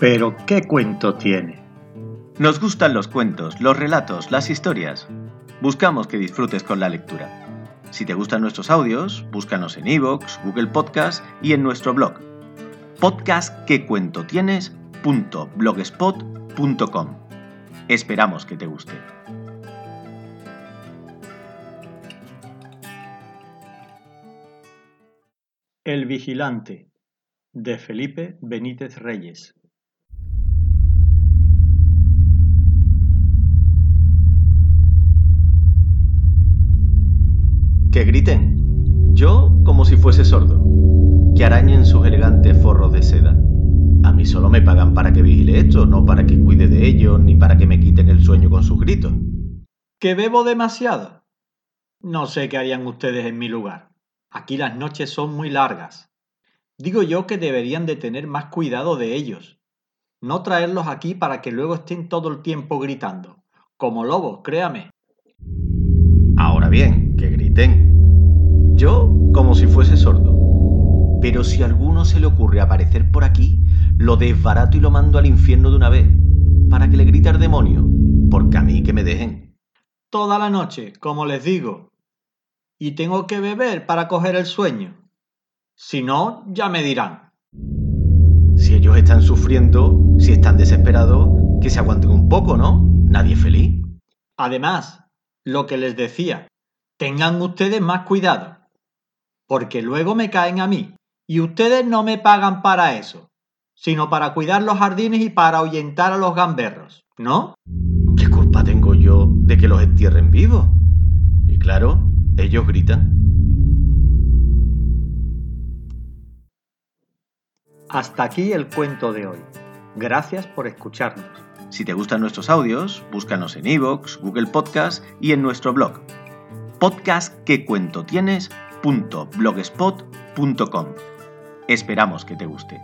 Pero ¿qué cuento tiene? Nos gustan los cuentos, los relatos, las historias. Buscamos que disfrutes con la lectura. Si te gustan nuestros audios, búscanos en iVoox, Google Podcast y en nuestro blog podcastquecuentotienes.blogspot.com. Esperamos que te guste. El vigilante de Felipe Benítez Reyes. Que griten. Yo como si fuese sordo. Que arañen sus elegantes forros de seda. A mí solo me pagan para que vigile esto, no para que cuide de ellos, ni para que me quiten el sueño con sus gritos. ¿Que bebo demasiado? No sé qué harían ustedes en mi lugar. Aquí las noches son muy largas. Digo yo que deberían de tener más cuidado de ellos. No traerlos aquí para que luego estén todo el tiempo gritando. Como lobos, créame. Ahora bien, que griten. Yo como si fuese sordo. Pero si a alguno se le ocurre aparecer por aquí, lo desbarato y lo mando al infierno de una vez, para que le grite al demonio, porque a mí que me dejen. Toda la noche, como les digo. Y tengo que beber para coger el sueño. Si no, ya me dirán. Si ellos están sufriendo, si están desesperados, que se aguanten un poco, ¿no? Nadie es feliz. Además, lo que les decía, tengan ustedes más cuidado, porque luego me caen a mí, y ustedes no me pagan para eso, sino para cuidar los jardines y para ahuyentar a los gamberros, ¿no? ¿Qué culpa tengo yo de que los entierren vivos? Y claro, ellos gritan. Hasta aquí el cuento de hoy. Gracias por escucharnos. Si te gustan nuestros audios, búscanos en iVoox, Google Podcast y en nuestro blog podcastquecuentotienes.blogspot.com. Esperamos que te guste.